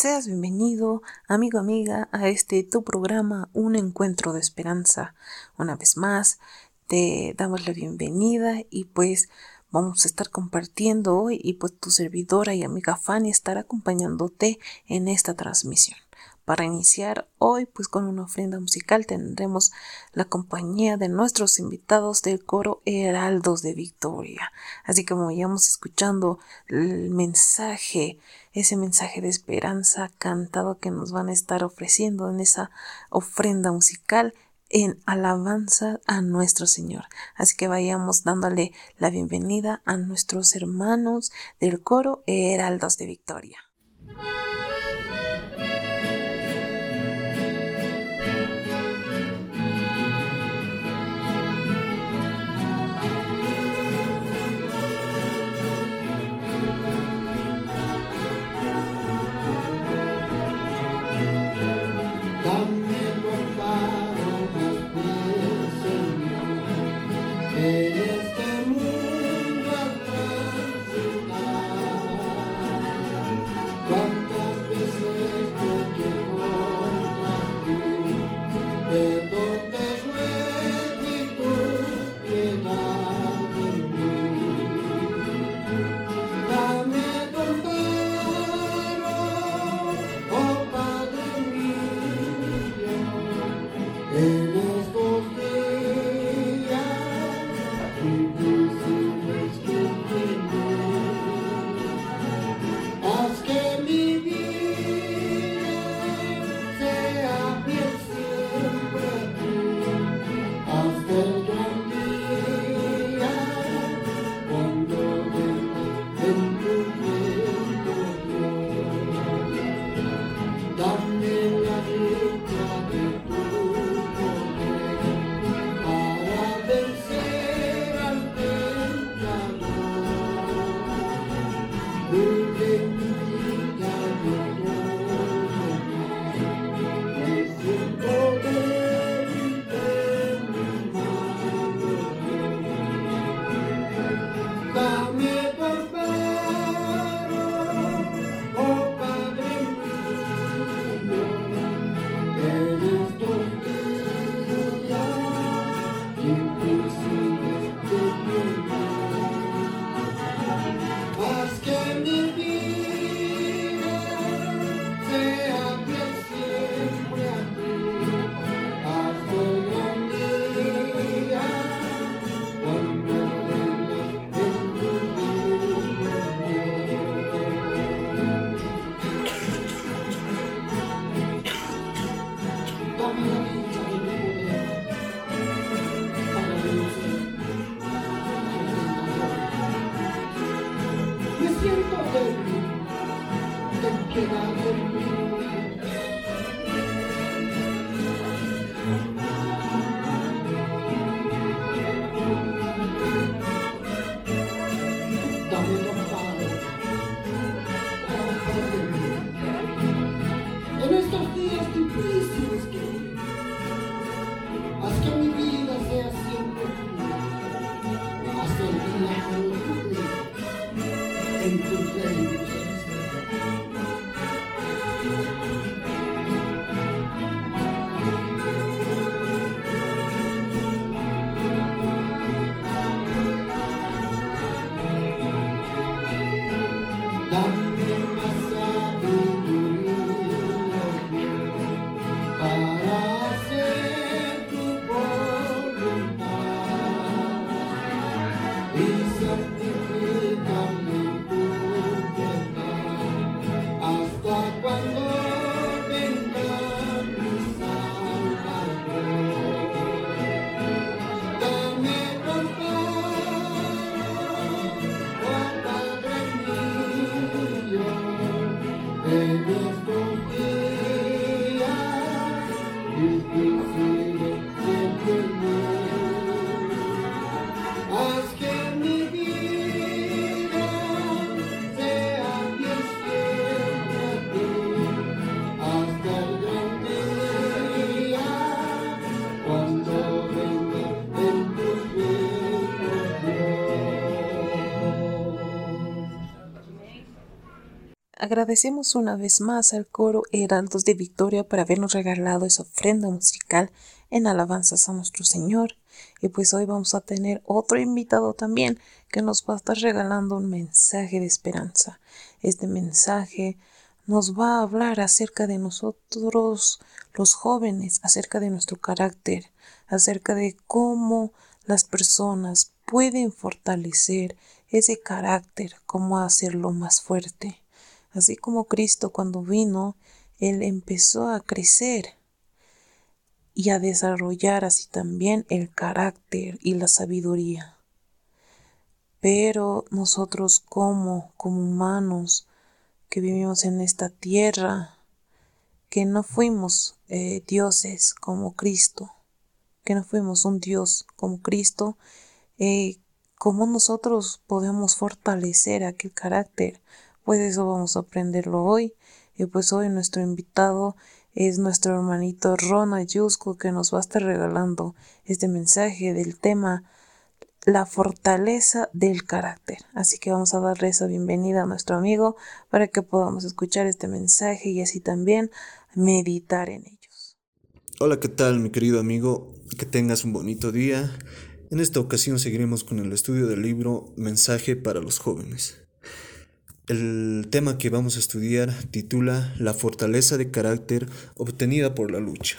Seas bienvenido, amigo, amiga, a este tu programa Un Encuentro de Esperanza. Una vez más, te damos la bienvenida y pues vamos a estar compartiendo hoy y pues tu servidora y amiga Fanny estará acompañándote en esta transmisión. Para iniciar hoy, pues con una ofrenda musical tendremos la compañía de nuestros invitados del coro Heraldos de Victoria. Así que vayamos escuchando el mensaje, ese mensaje de esperanza cantado que nos van a estar ofreciendo en esa ofrenda musical en alabanza a nuestro Señor. Así que vayamos dándole la bienvenida a nuestros hermanos del coro Heraldos de Victoria. Thank you. Agradecemos una vez más al coro Heraldos de Victoria por habernos regalado esa ofrenda musical en alabanzas a nuestro Señor. Y pues hoy vamos a tener otro invitado también que nos va a estar regalando un mensaje de esperanza. Este mensaje nos va a hablar acerca de nosotros los jóvenes, acerca de nuestro carácter, acerca de cómo las personas pueden fortalecer ese carácter, cómo hacerlo más fuerte. Así como Cristo cuando vino, Él empezó a crecer y a desarrollar así también el carácter y la sabiduría. Pero nosotros como, como humanos que vivimos en esta tierra, que no fuimos eh, dioses como Cristo, que no fuimos un Dios como Cristo, eh, ¿cómo nosotros podemos fortalecer aquel carácter? Pues eso vamos a aprenderlo hoy. Y pues hoy nuestro invitado es nuestro hermanito Rona Yusko que nos va a estar regalando este mensaje del tema la fortaleza del carácter. Así que vamos a darle esa bienvenida a nuestro amigo para que podamos escuchar este mensaje y así también meditar en ellos. Hola, ¿qué tal mi querido amigo? Que tengas un bonito día. En esta ocasión seguiremos con el estudio del libro Mensaje para los jóvenes. El tema que vamos a estudiar titula La fortaleza de carácter obtenida por la lucha.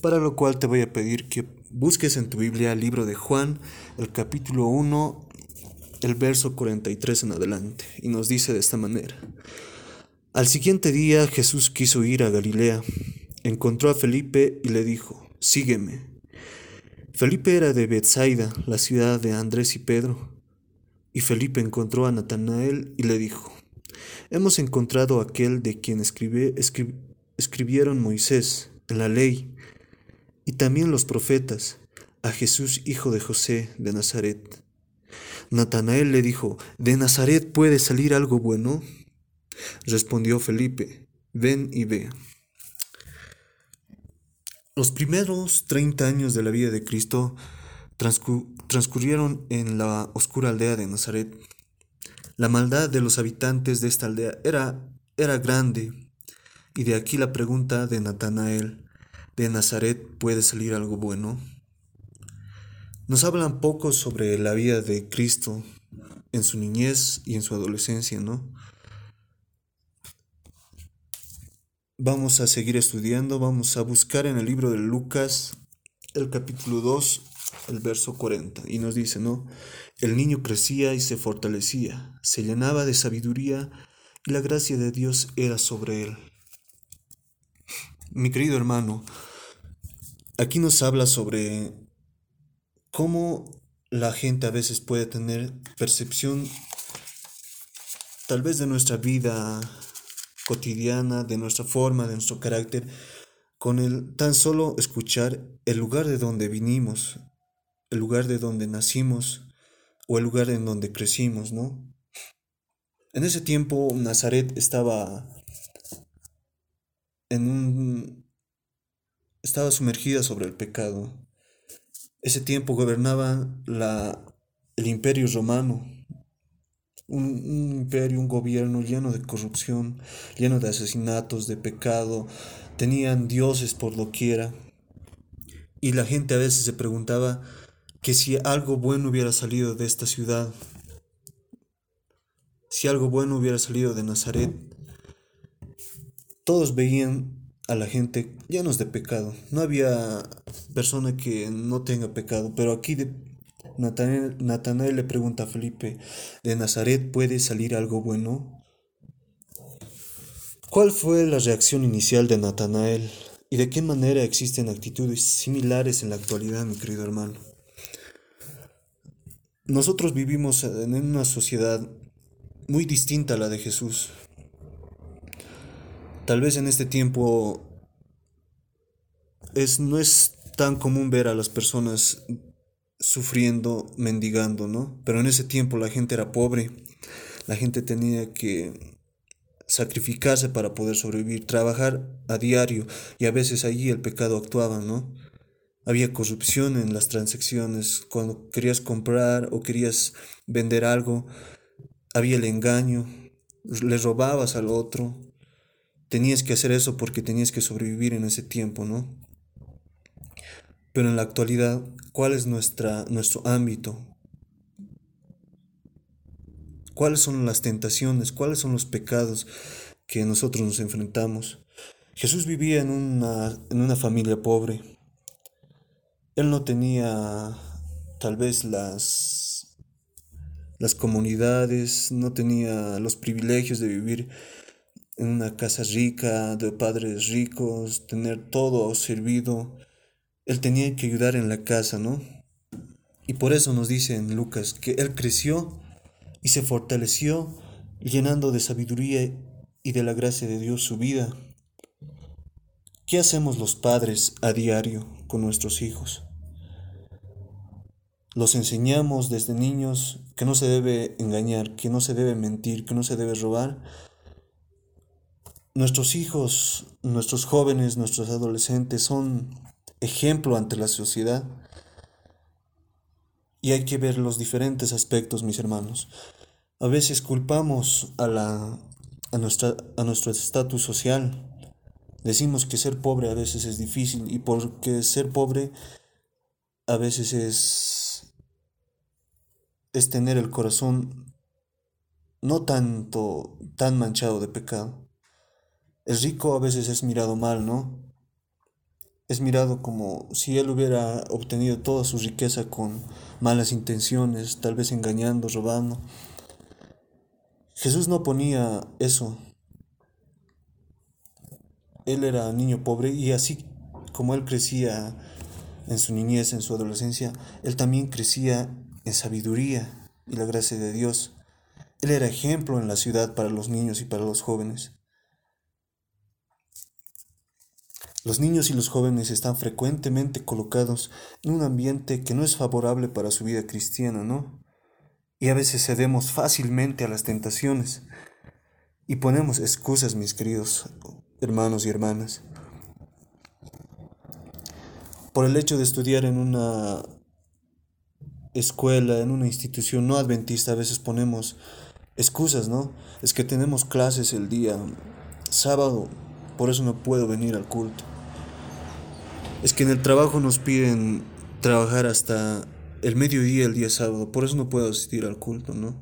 Para lo cual te voy a pedir que busques en tu Biblia el libro de Juan, el capítulo 1, el verso 43 en adelante, y nos dice de esta manera. Al siguiente día Jesús quiso ir a Galilea, encontró a Felipe y le dijo, sígueme. Felipe era de Bethsaida, la ciudad de Andrés y Pedro. Y Felipe encontró a Natanael y le dijo, Hemos encontrado aquel de quien escribieron Moisés en la ley y también los profetas, a Jesús hijo de José de Nazaret. Natanael le dijo, ¿de Nazaret puede salir algo bueno? Respondió Felipe, ven y ve. Los primeros treinta años de la vida de Cristo transcurrieron en la oscura aldea de Nazaret. La maldad de los habitantes de esta aldea era, era grande, y de aquí la pregunta de Natanael, ¿de Nazaret puede salir algo bueno? Nos hablan poco sobre la vida de Cristo en su niñez y en su adolescencia, ¿no? Vamos a seguir estudiando, vamos a buscar en el libro de Lucas el capítulo 2, el verso 40, y nos dice, ¿no? El niño crecía y se fortalecía, se llenaba de sabiduría y la gracia de Dios era sobre él. Mi querido hermano, aquí nos habla sobre cómo la gente a veces puede tener percepción tal vez de nuestra vida cotidiana, de nuestra forma, de nuestro carácter, con el tan solo escuchar el lugar de donde vinimos, el lugar de donde nacimos o el lugar en donde crecimos, ¿no? En ese tiempo Nazaret estaba en un estaba sumergida sobre el pecado. Ese tiempo gobernaba la, el imperio romano, un, un, imperio, un gobierno lleno de corrupción, lleno de asesinatos, de pecado, tenían dioses por doquiera. Y la gente a veces se preguntaba que si algo bueno hubiera salido de esta ciudad, si algo bueno hubiera salido de Nazaret, todos veían a la gente llenos de pecado. No había persona que no tenga pecado, pero aquí de Natanael, le pregunta a Felipe, ¿de Nazaret puede salir algo bueno? ¿Cuál fue la reacción inicial de Natanael? ¿Y de qué manera existen actitudes similares en la actualidad, mi querido hermano? Nosotros vivimos en una sociedad muy distinta a la de Jesús. Tal vez en este tiempo es, no es tan común ver a las personas sufriendo, mendigando, ¿no? Pero en ese tiempo la gente era pobre, la gente tenía que sacrificarse para poder sobrevivir, trabajar a diario y a veces allí el pecado actuaba, ¿no? Había corrupción en las transacciones. Cuando querías comprar o querías vender algo, había el engaño, le robabas al otro, tenías que hacer eso porque tenías que sobrevivir en ese tiempo, ¿no? Pero en la actualidad, ¿cuál es nuestro ámbito? ¿Cuáles son las tentaciones? ¿Cuáles son los pecados que nosotros nos enfrentamos? Jesús vivía en una, en una familia pobre. Él no tenía tal vez las, las comunidades, no tenía los privilegios de vivir en una casa rica, de padres ricos, tener todo servido. Él tenía que ayudar en la casa, ¿no? Y por eso nos dice en Lucas que Él creció y se fortaleció llenando de sabiduría y de la gracia de Dios su vida. ¿Qué hacemos los padres a diario con nuestros hijos? Los enseñamos desde niños que no se debe engañar, que no se debe mentir, que no se debe robar. Nuestros hijos, nuestros jóvenes, nuestros adolescentes son ejemplo ante la sociedad. Y hay que ver los diferentes aspectos, mis hermanos. A veces culpamos a, la, a, nuestra, a nuestro estatus social. Decimos que ser pobre a veces es difícil y porque ser pobre a veces es, es tener el corazón no tanto tan manchado de pecado. El rico a veces es mirado mal, ¿no? Es mirado como si él hubiera obtenido toda su riqueza con malas intenciones, tal vez engañando, robando. Jesús no ponía eso. Él era niño pobre y así como él crecía en su niñez, en su adolescencia, él también crecía en sabiduría y la gracia de Dios. Él era ejemplo en la ciudad para los niños y para los jóvenes. Los niños y los jóvenes están frecuentemente colocados en un ambiente que no es favorable para su vida cristiana, ¿no? Y a veces cedemos fácilmente a las tentaciones y ponemos excusas, mis queridos hermanos y hermanas. Por el hecho de estudiar en una escuela, en una institución no adventista, a veces ponemos excusas, ¿no? Es que tenemos clases el día sábado, por eso no puedo venir al culto. Es que en el trabajo nos piden trabajar hasta el mediodía el día sábado, por eso no puedo asistir al culto, ¿no?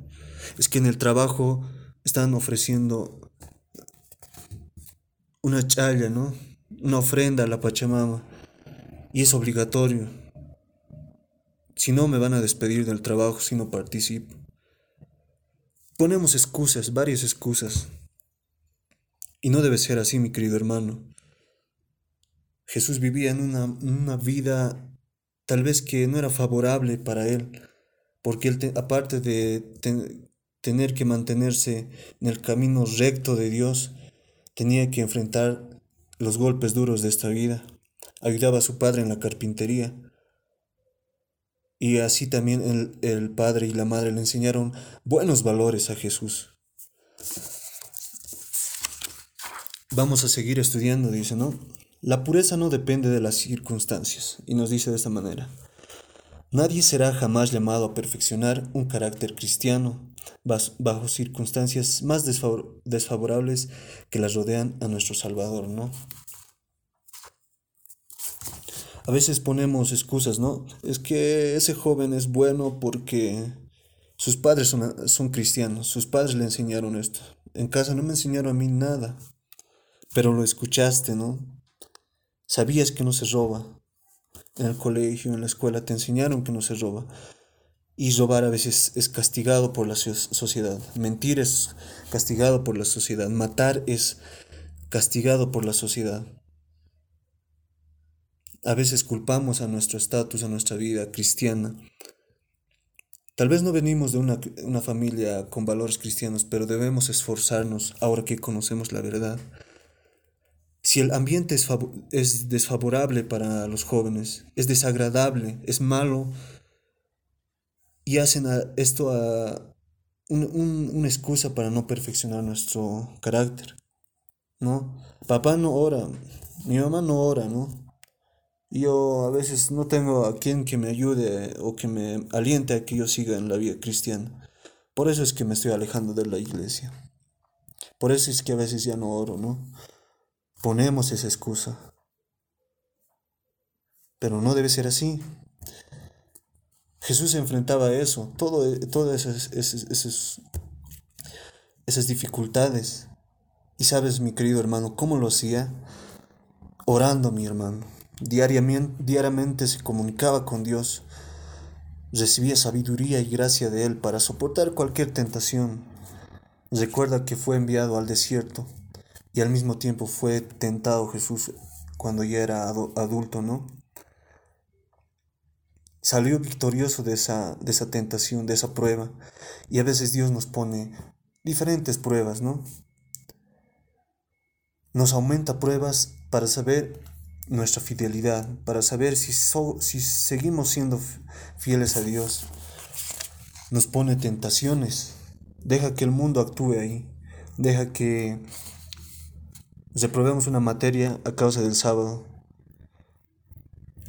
Es que en el trabajo están ofreciendo una chaya, ¿no? Una ofrenda a la Pachamama. Y es obligatorio. Si no, me van a despedir del trabajo si no participo. Ponemos excusas, varias excusas. Y no debe ser así, mi querido hermano. Jesús vivía en una, una vida tal vez que no era favorable para él, porque él, aparte de tener que mantenerse en el camino recto de Dios, tenía que enfrentar los golpes duros de esta vida. Ayudaba a su padre en la carpintería. Y así también el, el padre y la madre le enseñaron buenos valores a Jesús. Vamos a seguir estudiando, dice, ¿no? La pureza no depende de las circunstancias, y nos dice de esta manera. Nadie será jamás llamado a perfeccionar un carácter cristiano bajo circunstancias más desfavorables que las rodean a nuestro Salvador, ¿no? A veces ponemos excusas, ¿no? Es que ese joven es bueno porque sus padres son, son cristianos, sus padres le enseñaron esto. En casa no me enseñaron a mí nada, pero lo escuchaste, ¿no? Sabías que no se roba. En el colegio, en la escuela te enseñaron que no se roba. Y robar a veces es castigado por la sociedad. Mentir es castigado por la sociedad. Matar es castigado por la sociedad. A veces culpamos a nuestro estatus, a nuestra vida cristiana. Tal vez no venimos de una, una, familia con valores cristianos, pero debemos esforzarnos ahora que conocemos la verdad si el ambiente es, desfavorable para los jóvenes, es desagradable, es malo, y hacen esto a una excusa para no perfeccionar nuestro carácter, ¿no? Papá no ora, mi mamá no ora, ¿no? Yo a veces no tengo a quien que me ayude o que me aliente a que yo siga en la vida cristiana. Por eso es que me estoy alejando de la iglesia. Por eso es que a veces ya no oro, ¿no? Ponemos esa excusa. Pero no debe ser así. Jesús enfrentaba eso, todo, todas esas, esas, esas dificultades. Y sabes, mi querido hermano, ¿cómo lo hacía? Orando, mi hermano. Diariamente, diariamente se comunicaba con Dios. Recibía sabiduría y gracia de Él para soportar cualquier tentación. Recuerda que fue enviado al desierto y al mismo tiempo fue tentado Jesús cuando ya era adulto, ¿no? salió victorioso de esa, de esa tentación, de esa prueba. Y a veces Dios nos pone diferentes pruebas, ¿no? Nos aumenta pruebas para saber nuestra fidelidad, para saber si, si seguimos siendo fieles a Dios. Nos pone tentaciones. Deja que el mundo actúe ahí. Deja que reprobemos una materia a causa del sábado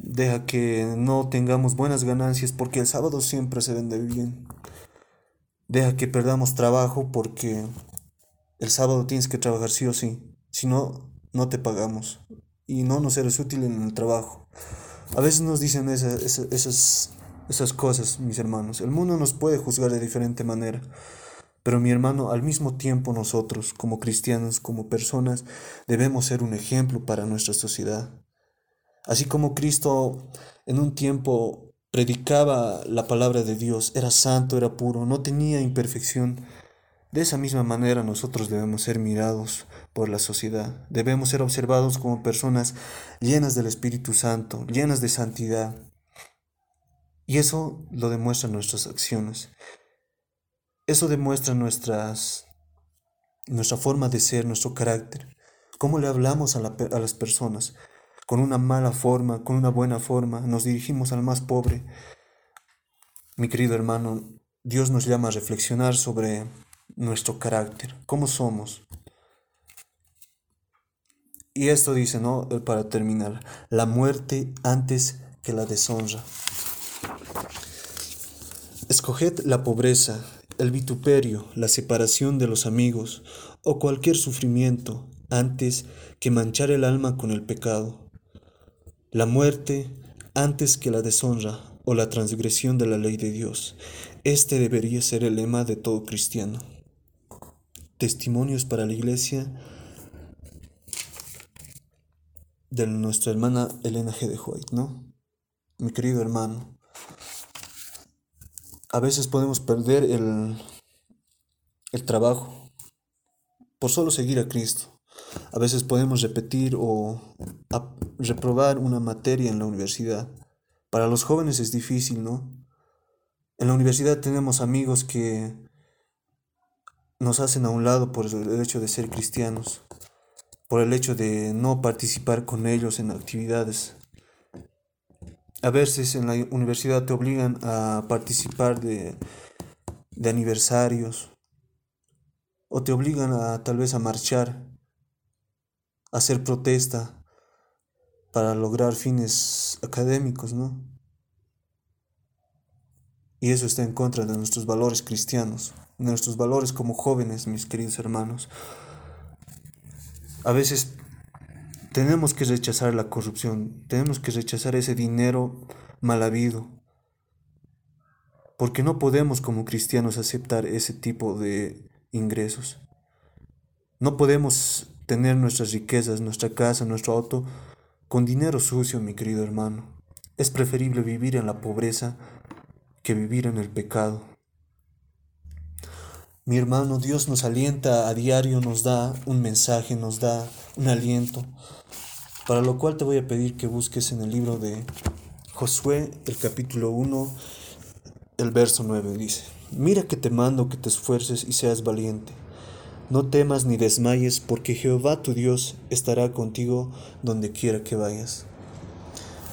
deja que no tengamos buenas ganancias porque el sábado siempre se vende bien. Deja que perdamos trabajo porque el sábado tienes que trabajar sí o sí. Si no, no te pagamos y no nos eres útil en el trabajo. A veces nos dicen esas, esas, esas cosas, mis hermanos. El mundo nos puede juzgar de diferente manera. Pero mi hermano, al mismo tiempo nosotros, como cristianos, como personas, debemos ser un ejemplo para nuestra sociedad. Así como Cristo en un tiempo predicaba la palabra de Dios, era santo, era puro, no tenía imperfección, de esa misma manera nosotros debemos ser mirados por la sociedad, debemos ser observados como personas llenas del Espíritu Santo, llenas de santidad. Y eso lo demuestran nuestras acciones. Eso demuestra nuestras, nuestra forma de ser, nuestro carácter, cómo le hablamos a, a las personas, con una mala forma, con una buena forma, nos dirigimos al más pobre. Mi querido hermano, Dios nos llama a reflexionar sobre nuestro carácter, cómo somos. Y esto dice, ¿no? Para terminar, la muerte antes que la deshonra. Escoged la pobreza, el vituperio, la separación de los amigos o cualquier sufrimiento antes que manchar el alma con el pecado la muerte antes que la deshonra o la transgresión de la ley de Dios. Este debería ser el lema de todo cristiano. Testimonios para la iglesia de nuestra hermana Elena G. de White, ¿no? Mi querido hermano, a veces podemos perder el, el trabajo por solo seguir a Cristo. A veces podemos repetir o reprobar una materia en la universidad. Para los jóvenes es difícil, ¿no? En la universidad tenemos amigos que nos hacen a un lado por el hecho de ser cristianos, por el hecho de no participar con ellos en actividades. A veces en la universidad te obligan a participar de, de aniversarios o te obligan a tal vez a marchar hacer protesta para lograr fines académicos, ¿no? Y eso está en contra de nuestros valores cristianos, de nuestros valores como jóvenes, mis queridos hermanos. A veces tenemos que rechazar la corrupción, tenemos que rechazar ese dinero mal habido, porque no podemos como cristianos aceptar ese tipo de ingresos. No podemos tener nuestras riquezas, nuestra casa, nuestro auto, con dinero sucio, mi querido hermano. Es preferible vivir en la pobreza que vivir en el pecado. Mi hermano, Dios nos alienta a diario, nos da un mensaje, nos da un aliento, para lo cual te voy a pedir que busques en el libro de Josué, el capítulo 1, el verso 9, dice, mira que te mando que te esfuerces y seas valiente. No temas ni desmayes, porque Jehová tu Dios estará contigo donde quiera que vayas.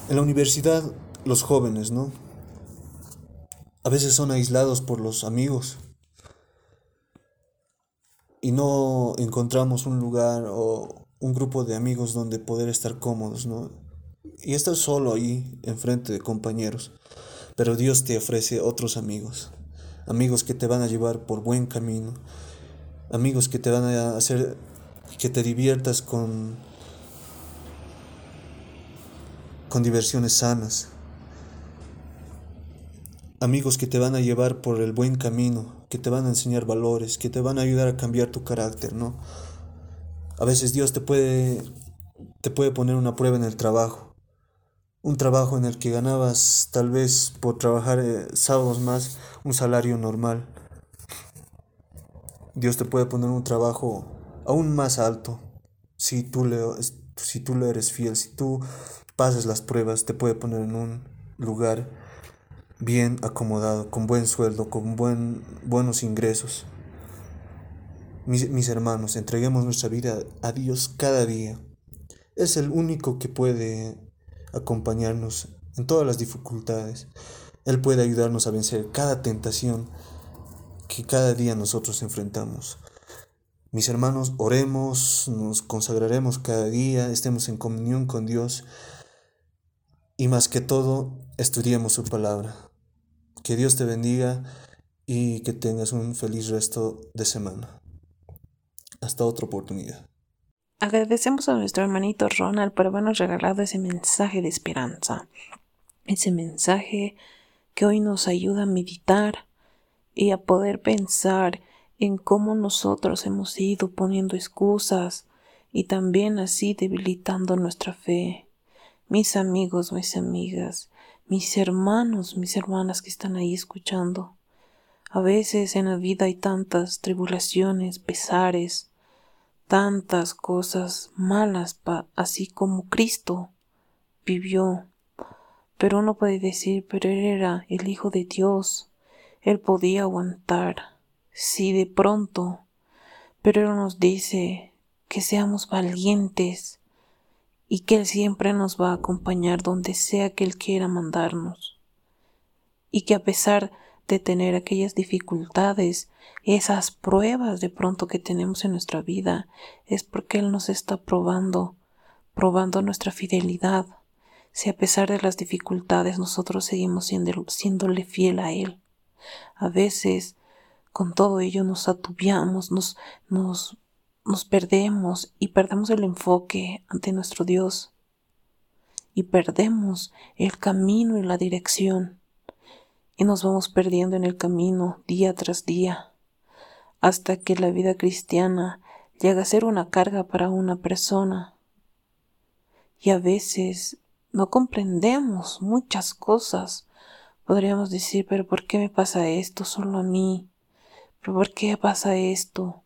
En la universidad, los jóvenes, ¿no? A veces son aislados por los amigos y no encontramos un lugar o un grupo de amigos donde poder estar cómodos, ¿no? Y estás solo ahí, enfrente de compañeros, pero Dios te ofrece otros amigos, amigos que te van a llevar por buen camino, amigos que te van a hacer que te diviertas con con diversiones sanas. Amigos que te van a llevar por el buen camino, que te van a enseñar valores, que te van a ayudar a cambiar tu carácter, ¿no? A veces Dios te puede te puede poner una prueba en el trabajo. Un trabajo en el que ganabas tal vez por trabajar eh, sábados más un salario normal. Dios te puede poner un trabajo aún más alto si tú le, si tú le eres fiel, si tú pasas las pruebas, te puede poner en un lugar bien acomodado, con buen sueldo, con buen, buenos ingresos. Mis, mis hermanos, entreguemos nuestra vida a Dios cada día. Es el único que puede acompañarnos en todas las dificultades. Él puede ayudarnos a vencer cada tentación que cada día nosotros enfrentamos. Mis hermanos, oremos, nos consagraremos cada día, estemos en comunión con Dios y más que todo, estudiemos su palabra. Que Dios te bendiga y que tengas un feliz resto de semana. Hasta otra oportunidad. Agradecemos a nuestro hermanito Ronald por habernos regalado ese mensaje de esperanza, ese mensaje que hoy nos ayuda a meditar y a poder pensar en cómo nosotros hemos ido poniendo excusas y también así debilitando nuestra fe. Mis amigos, mis amigas, mis hermanos, mis hermanas que están ahí escuchando. A veces en la vida hay tantas tribulaciones, pesares, tantas cosas malas, así como Cristo vivió. Pero uno puede decir, pero él era el Hijo de Dios, él podía aguantar, si de pronto, pero Él nos dice que seamos valientes y que Él siempre nos va a acompañar donde sea que Él quiera mandarnos. Y que a pesar de tener aquellas dificultades, esas pruebas de pronto que tenemos en nuestra vida, es porque Él nos está probando, probando nuestra fidelidad. Si a pesar de las dificultades nosotros seguimos siendo, siéndole fiel a Él. A veces con todo ello nos atubiamos, nos, nos, nos perdemos y perdemos el enfoque ante nuestro Dios y perdemos el camino y la dirección y nos vamos perdiendo en el camino día tras día hasta que la vida cristiana llega a ser una carga para una persona y a veces no comprendemos muchas cosas Podríamos decir, pero ¿por qué me pasa esto solo a mí? ¿Pero por qué pasa esto?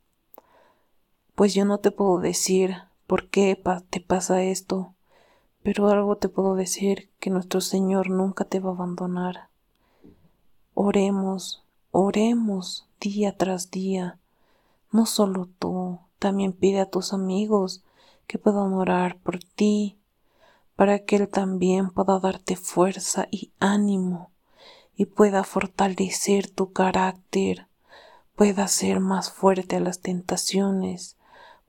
Pues yo no te puedo decir por qué te pasa esto, pero algo te puedo decir que nuestro Señor nunca te va a abandonar. Oremos, oremos día tras día. No solo tú, también pide a tus amigos que puedan orar por ti, para que Él también pueda darte fuerza y ánimo y pueda fortalecer tu carácter, pueda ser más fuerte a las tentaciones,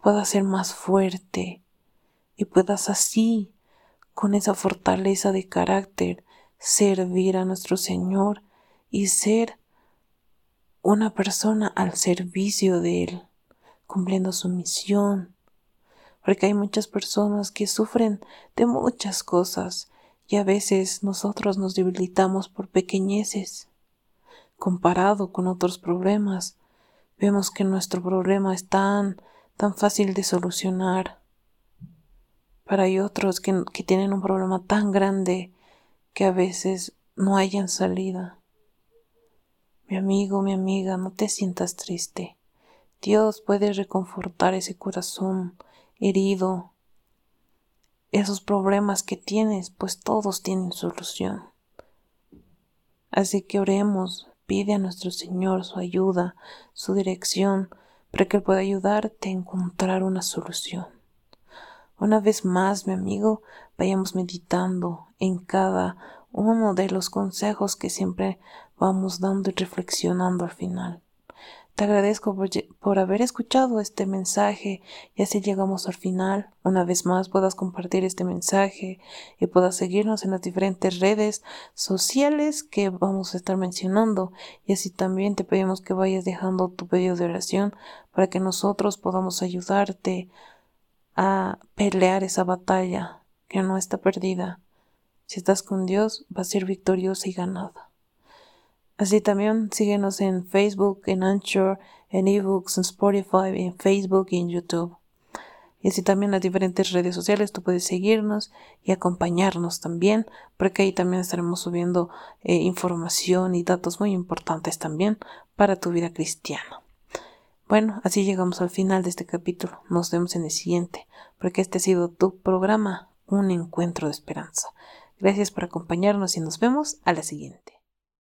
pueda ser más fuerte y puedas así, con esa fortaleza de carácter, servir a nuestro Señor y ser una persona al servicio de Él, cumpliendo su misión. Porque hay muchas personas que sufren de muchas cosas y a veces nosotros nos debilitamos por pequeñeces. Comparado con otros problemas, vemos que nuestro problema es tan, tan fácil de solucionar. Pero hay otros que, que tienen un problema tan grande que a veces no hayan salida. Mi amigo, mi amiga, no te sientas triste. Dios puede reconfortar ese corazón herido, esos problemas que tienes, pues todos tienen solución. Así que oremos, pide a nuestro Señor su ayuda, su dirección, para que pueda ayudarte a encontrar una solución. Una vez más, mi amigo, vayamos meditando en cada uno de los consejos que siempre vamos dando y reflexionando al final. Te agradezco por, haber escuchado este mensaje y así llegamos al final. Una vez más puedas compartir este mensaje y puedas seguirnos en las diferentes redes sociales que vamos a estar mencionando y así también te pedimos que vayas dejando tu pedido de oración para que nosotros podamos ayudarte a pelear esa batalla que no está perdida. Si estás con Dios, va a ser victoriosa y ganada. Así también síguenos en Facebook, en Anchor, en eBooks, en Spotify, en Facebook y en YouTube. Y así también las diferentes redes sociales tú puedes seguirnos y acompañarnos también, porque ahí también estaremos subiendo eh, información y datos muy importantes también para tu vida cristiana. Bueno, así llegamos al final de este capítulo. Nos vemos en el siguiente, porque este ha sido tu programa, un encuentro de esperanza. Gracias por acompañarnos y nos vemos a la siguiente.